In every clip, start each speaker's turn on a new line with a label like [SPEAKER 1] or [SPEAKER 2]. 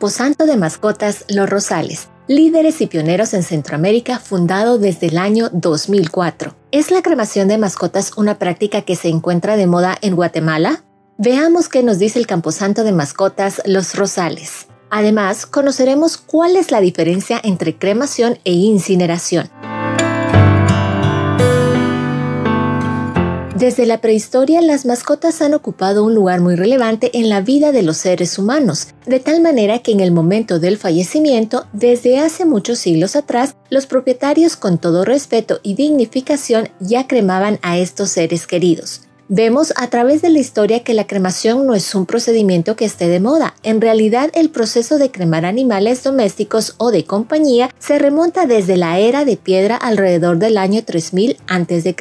[SPEAKER 1] Camposanto de Mascotas Los Rosales, líderes y pioneros en Centroamérica, fundado desde el año 2004. ¿Es la cremación de mascotas una práctica que se encuentra de moda en Guatemala? Veamos qué nos dice el Camposanto de Mascotas Los Rosales. Además, conoceremos cuál es la diferencia entre cremación e incineración. Desde la prehistoria, las mascotas han ocupado un lugar muy relevante en la vida de los seres humanos, de tal manera que en el momento del fallecimiento, desde hace muchos siglos atrás, los propietarios con todo respeto y dignificación ya cremaban a estos seres queridos. Vemos a través de la historia que la cremación no es un procedimiento que esté de moda. En realidad, el proceso de cremar animales domésticos o de compañía se remonta desde la era de piedra alrededor del año 3000 a.C.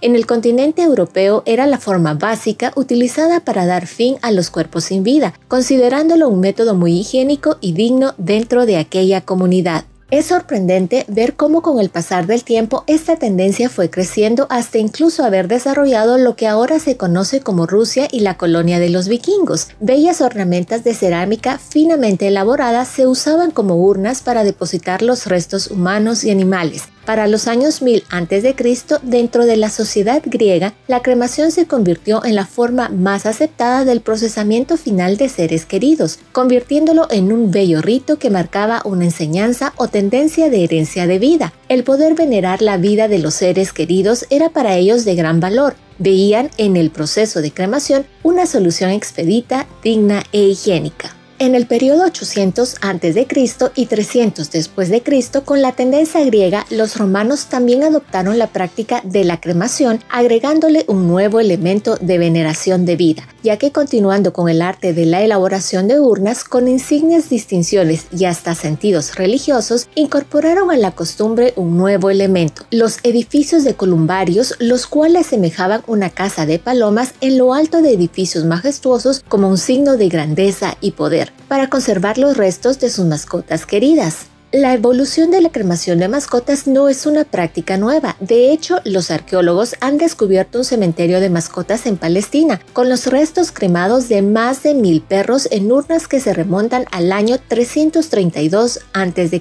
[SPEAKER 1] En el continente europeo era la forma básica utilizada para dar fin a los cuerpos sin vida, considerándolo un método muy higiénico y digno dentro de aquella comunidad. Es sorprendente ver cómo con el pasar del tiempo esta tendencia fue creciendo hasta incluso haber desarrollado lo que ahora se conoce como Rusia y la colonia de los vikingos. Bellas ornamentas de cerámica finamente elaboradas se usaban como urnas para depositar los restos humanos y animales, para los años 1000 a.C., dentro de la sociedad griega, la cremación se convirtió en la forma más aceptada del procesamiento final de seres queridos, convirtiéndolo en un bello rito que marcaba una enseñanza o de herencia de vida. El poder venerar la vida de los seres queridos era para ellos de gran valor. Veían en el proceso de cremación una solución expedita, digna e higiénica. En el periodo 800 a.C. y 300 después de Cristo, con la tendencia griega, los romanos también adoptaron la práctica de la cremación, agregándole un nuevo elemento de veneración de vida, ya que continuando con el arte de la elaboración de urnas con insignias, distinciones y hasta sentidos religiosos, incorporaron a la costumbre un nuevo elemento, los edificios de columbarios, los cuales semejaban una casa de palomas en lo alto de edificios majestuosos como un signo de grandeza y poder para conservar los restos de sus mascotas queridas. La evolución de la cremación de mascotas no es una práctica nueva. De hecho, los arqueólogos han descubierto un cementerio de mascotas en Palestina, con los restos cremados de más de mil perros en urnas que se remontan al año 332 a.C.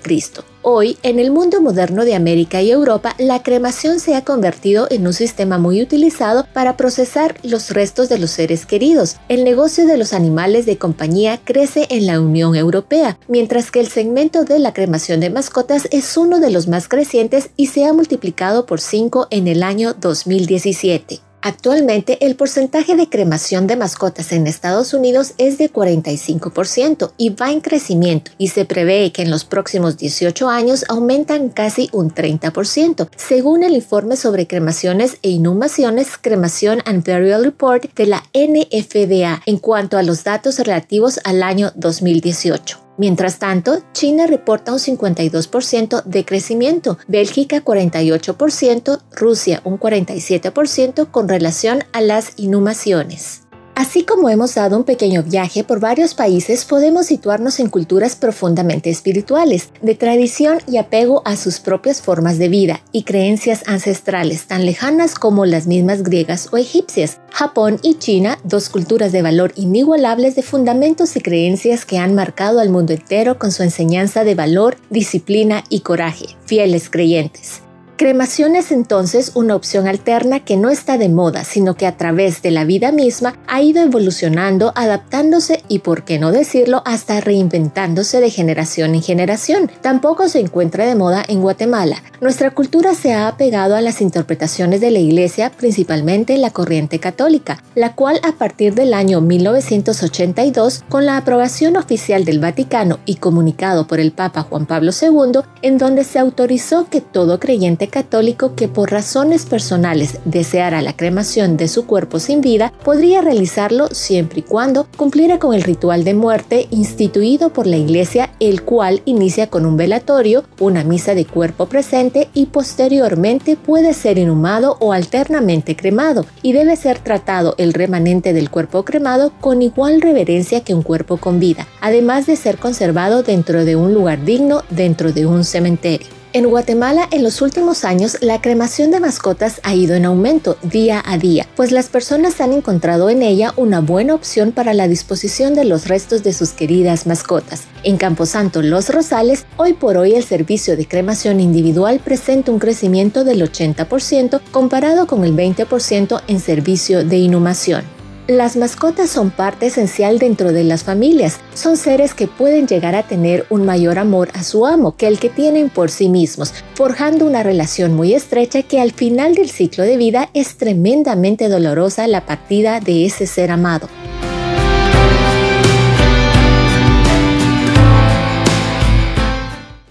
[SPEAKER 1] Hoy, en el mundo moderno de América y Europa, la cremación se ha convertido en un sistema muy utilizado para procesar los restos de los seres queridos. El negocio de los animales de compañía crece en la Unión Europea, mientras que el segmento de la cremación de mascotas es uno de los más crecientes y se ha multiplicado por 5 en el año 2017. Actualmente el porcentaje de cremación de mascotas en Estados Unidos es de 45% y va en crecimiento y se prevé que en los próximos 18 años aumentan casi un 30%, según el informe sobre cremaciones e inhumaciones Cremación and Burial Report de la NFDA en cuanto a los datos relativos al año 2018. Mientras tanto, China reporta un 52% de crecimiento, Bélgica 48%, Rusia un 47% con relación a las inhumaciones. Así como hemos dado un pequeño viaje por varios países, podemos situarnos en culturas profundamente espirituales, de tradición y apego a sus propias formas de vida y creencias ancestrales tan lejanas como las mismas griegas o egipcias. Japón y China, dos culturas de valor inigualables de fundamentos y creencias que han marcado al mundo entero con su enseñanza de valor, disciplina y coraje, fieles creyentes. Cremación es entonces una opción alterna que no está de moda, sino que a través de la vida misma ha ido evolucionando, adaptándose y, por qué no decirlo, hasta reinventándose de generación en generación. Tampoco se encuentra de moda en Guatemala. Nuestra cultura se ha apegado a las interpretaciones de la Iglesia, principalmente la corriente católica, la cual a partir del año 1982, con la aprobación oficial del Vaticano y comunicado por el Papa Juan Pablo II, en donde se autorizó que todo creyente católico que por razones personales deseara la cremación de su cuerpo sin vida podría realizarlo siempre y cuando cumpliera con el ritual de muerte instituido por la Iglesia, el cual inicia con un velatorio, una misa de cuerpo presente y posteriormente puede ser inhumado o alternamente cremado y debe ser tratado el remanente del cuerpo cremado con igual reverencia que un cuerpo con vida, además de ser conservado dentro de un lugar digno dentro de un cementerio. En Guatemala, en los últimos años, la cremación de mascotas ha ido en aumento día a día, pues las personas han encontrado en ella una buena opción para la disposición de los restos de sus queridas mascotas. En Camposanto Los Rosales, hoy por hoy el servicio de cremación individual presenta un crecimiento del 80% comparado con el 20% en servicio de inhumación. Las mascotas son parte esencial dentro de las familias. Son seres que pueden llegar a tener un mayor amor a su amo que el que tienen por sí mismos, forjando una relación muy estrecha que al final del ciclo de vida es tremendamente dolorosa la partida de ese ser amado.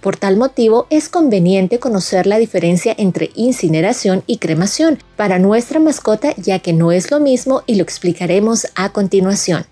[SPEAKER 1] Por tal motivo, es conveniente conocer la diferencia entre incineración y cremación para nuestra mascota ya que no es lo mismo y lo explicaremos a continuación.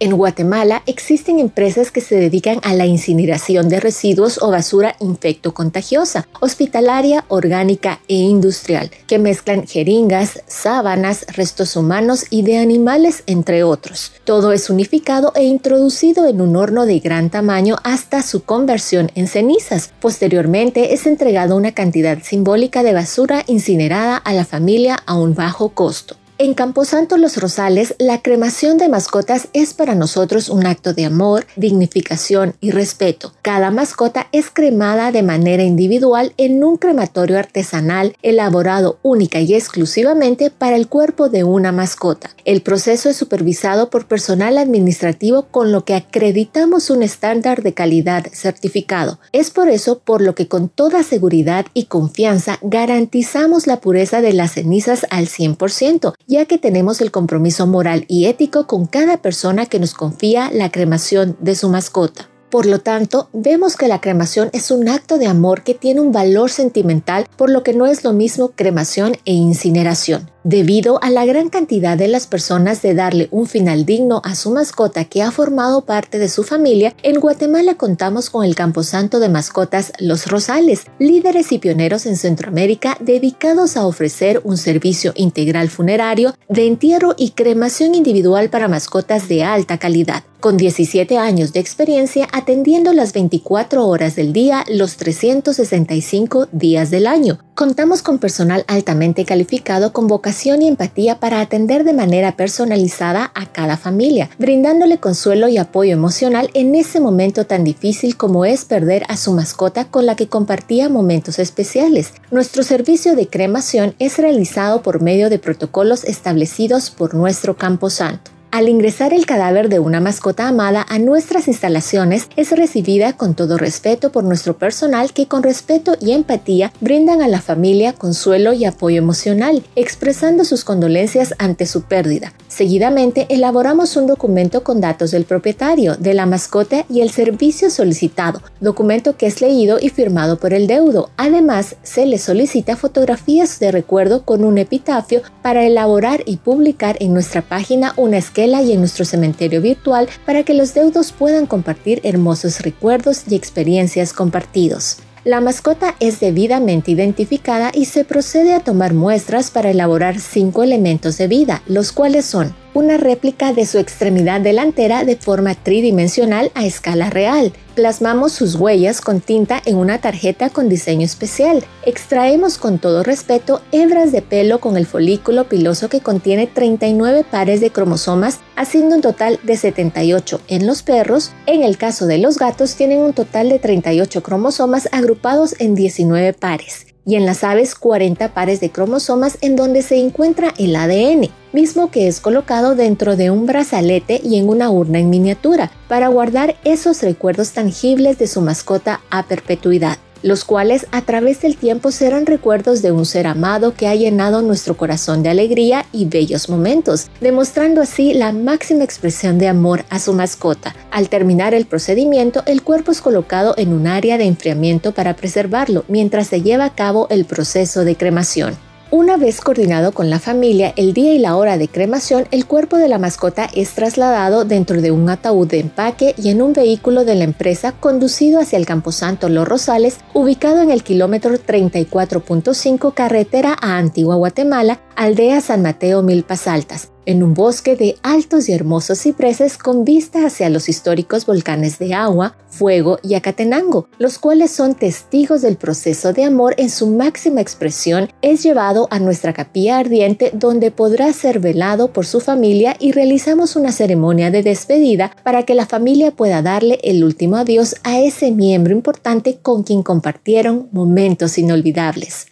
[SPEAKER 1] En Guatemala existen empresas que se dedican a la incineración de residuos o basura infecto-contagiosa, hospitalaria, orgánica e industrial, que mezclan jeringas, sábanas, restos humanos y de animales, entre otros. Todo es unificado e introducido en un horno de gran tamaño hasta su conversión en cenizas. Posteriormente es entregado una cantidad simbólica de basura incinerada a la familia a un bajo costo. En Camposanto Los Rosales, la cremación de mascotas es para nosotros un acto de amor, dignificación y respeto. Cada mascota es cremada de manera individual en un crematorio artesanal elaborado única y exclusivamente para el cuerpo de una mascota. El proceso es supervisado por personal administrativo con lo que acreditamos un estándar de calidad certificado. Es por eso por lo que con toda seguridad y confianza garantizamos la pureza de las cenizas al 100% ya que tenemos el compromiso moral y ético con cada persona que nos confía la cremación de su mascota. Por lo tanto, vemos que la cremación es un acto de amor que tiene un valor sentimental, por lo que no es lo mismo cremación e incineración. Debido a la gran cantidad de las personas de darle un final digno a su mascota que ha formado parte de su familia, en Guatemala contamos con el Camposanto de Mascotas Los Rosales, líderes y pioneros en Centroamérica dedicados a ofrecer un servicio integral funerario de entierro y cremación individual para mascotas de alta calidad con 17 años de experiencia atendiendo las 24 horas del día los 365 días del año. Contamos con personal altamente calificado con vocación y empatía para atender de manera personalizada a cada familia, brindándole consuelo y apoyo emocional en ese momento tan difícil como es perder a su mascota con la que compartía momentos especiales. Nuestro servicio de cremación es realizado por medio de protocolos establecidos por nuestro Camposanto. Al ingresar el cadáver de una mascota amada a nuestras instalaciones, es recibida con todo respeto por nuestro personal que con respeto y empatía brindan a la familia consuelo y apoyo emocional, expresando sus condolencias ante su pérdida. Seguidamente, elaboramos un documento con datos del propietario, de la mascota y el servicio solicitado, documento que es leído y firmado por el deudo. Además, se le solicita fotografías de recuerdo con un epitafio para elaborar y publicar en nuestra página una escala y en nuestro cementerio virtual para que los deudos puedan compartir hermosos recuerdos y experiencias compartidos. La mascota es debidamente identificada y se procede a tomar muestras para elaborar cinco elementos de vida, los cuales son una réplica de su extremidad delantera de forma tridimensional a escala real. Plasmamos sus huellas con tinta en una tarjeta con diseño especial. Extraemos con todo respeto hebras de pelo con el folículo piloso que contiene 39 pares de cromosomas, haciendo un total de 78 en los perros. En el caso de los gatos tienen un total de 38 cromosomas agrupados en 19 pares y en las aves 40 pares de cromosomas en donde se encuentra el ADN, mismo que es colocado dentro de un brazalete y en una urna en miniatura para guardar esos recuerdos tangibles de su mascota a perpetuidad los cuales a través del tiempo serán recuerdos de un ser amado que ha llenado nuestro corazón de alegría y bellos momentos, demostrando así la máxima expresión de amor a su mascota. Al terminar el procedimiento, el cuerpo es colocado en un área de enfriamiento para preservarlo mientras se lleva a cabo el proceso de cremación. Una vez coordinado con la familia el día y la hora de cremación, el cuerpo de la mascota es trasladado dentro de un ataúd de empaque y en un vehículo de la empresa conducido hacia el Camposanto Los Rosales, ubicado en el kilómetro 34.5 carretera a Antigua Guatemala, aldea San Mateo Milpas Altas en un bosque de altos y hermosos cipreses con vista hacia los históricos volcanes de Agua, Fuego y Acatenango, los cuales son testigos del proceso de amor en su máxima expresión, es llevado a nuestra capilla ardiente donde podrá ser velado por su familia y realizamos una ceremonia de despedida para que la familia pueda darle el último adiós a ese miembro importante con quien compartieron momentos inolvidables.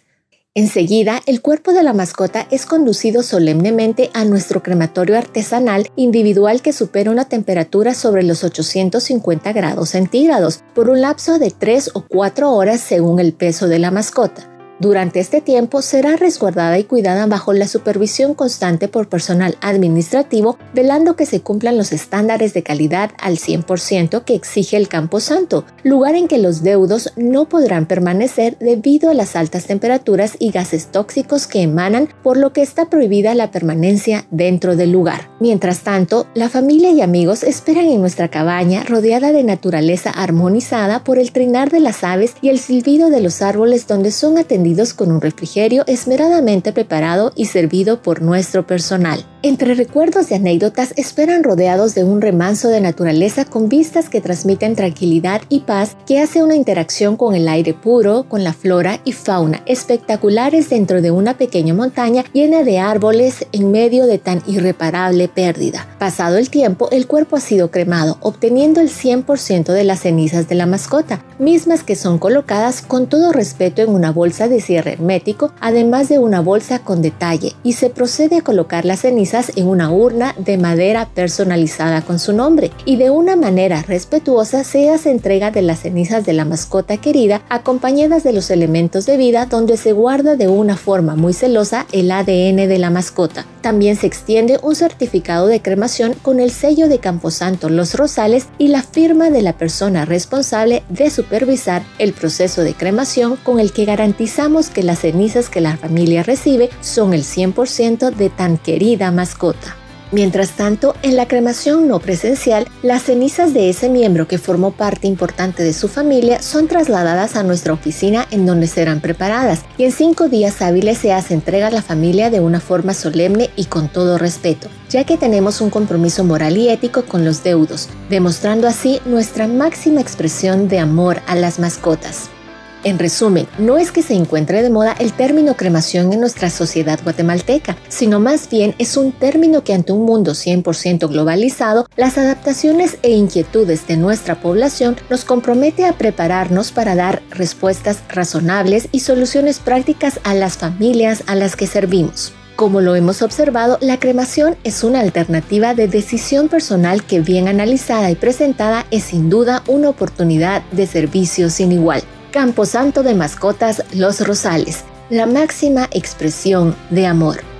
[SPEAKER 1] Enseguida, el cuerpo de la mascota es conducido solemnemente a nuestro crematorio artesanal individual que supera una temperatura sobre los 850 grados centígrados por un lapso de 3 o 4 horas según el peso de la mascota. Durante este tiempo será resguardada y cuidada bajo la supervisión constante por personal administrativo, velando que se cumplan los estándares de calidad al 100% que exige el Campo Santo, lugar en que los deudos no podrán permanecer debido a las altas temperaturas y gases tóxicos que emanan, por lo que está prohibida la permanencia dentro del lugar. Mientras tanto, la familia y amigos esperan en nuestra cabaña rodeada de naturaleza armonizada por el trinar de las aves y el silbido de los árboles donde son atendidos con un refrigerio esmeradamente preparado y servido por nuestro personal. Entre recuerdos y anécdotas esperan rodeados de un remanso de naturaleza con vistas que transmiten tranquilidad y paz que hace una interacción con el aire puro, con la flora y fauna espectaculares dentro de una pequeña montaña llena de árboles en medio de tan irreparable pérdida. Pasado el tiempo, el cuerpo ha sido cremado, obteniendo el 100% de las cenizas de la mascota, mismas que son colocadas con todo respeto en una bolsa de cierre hermético, además de una bolsa con detalle, y se procede a colocar las cenizas en una urna de madera personalizada con su nombre, y de una manera respetuosa se hace entrega de las cenizas de la mascota querida, acompañadas de los elementos de vida donde se guarda de una forma muy celosa el ADN de la mascota. También se extiende un certificado de cremación con el sello de Camposanto Los Rosales y la firma de la persona responsable de supervisar el proceso de cremación con el que garantiza que las cenizas que la familia recibe son el 100% de tan querida mascota. Mientras tanto, en la cremación no presencial, las cenizas de ese miembro que formó parte importante de su familia son trasladadas a nuestra oficina en donde serán preparadas y en cinco días hábiles se hace entrega a la familia de una forma solemne y con todo respeto, ya que tenemos un compromiso moral y ético con los deudos, demostrando así nuestra máxima expresión de amor a las mascotas. En resumen, no es que se encuentre de moda el término cremación en nuestra sociedad guatemalteca, sino más bien es un término que ante un mundo 100% globalizado, las adaptaciones e inquietudes de nuestra población nos compromete a prepararnos para dar respuestas razonables y soluciones prácticas a las familias a las que servimos. Como lo hemos observado, la cremación es una alternativa de decisión personal que bien analizada y presentada es sin duda una oportunidad de servicio sin igual. Camposanto de Mascotas Los Rosales, la máxima expresión de amor.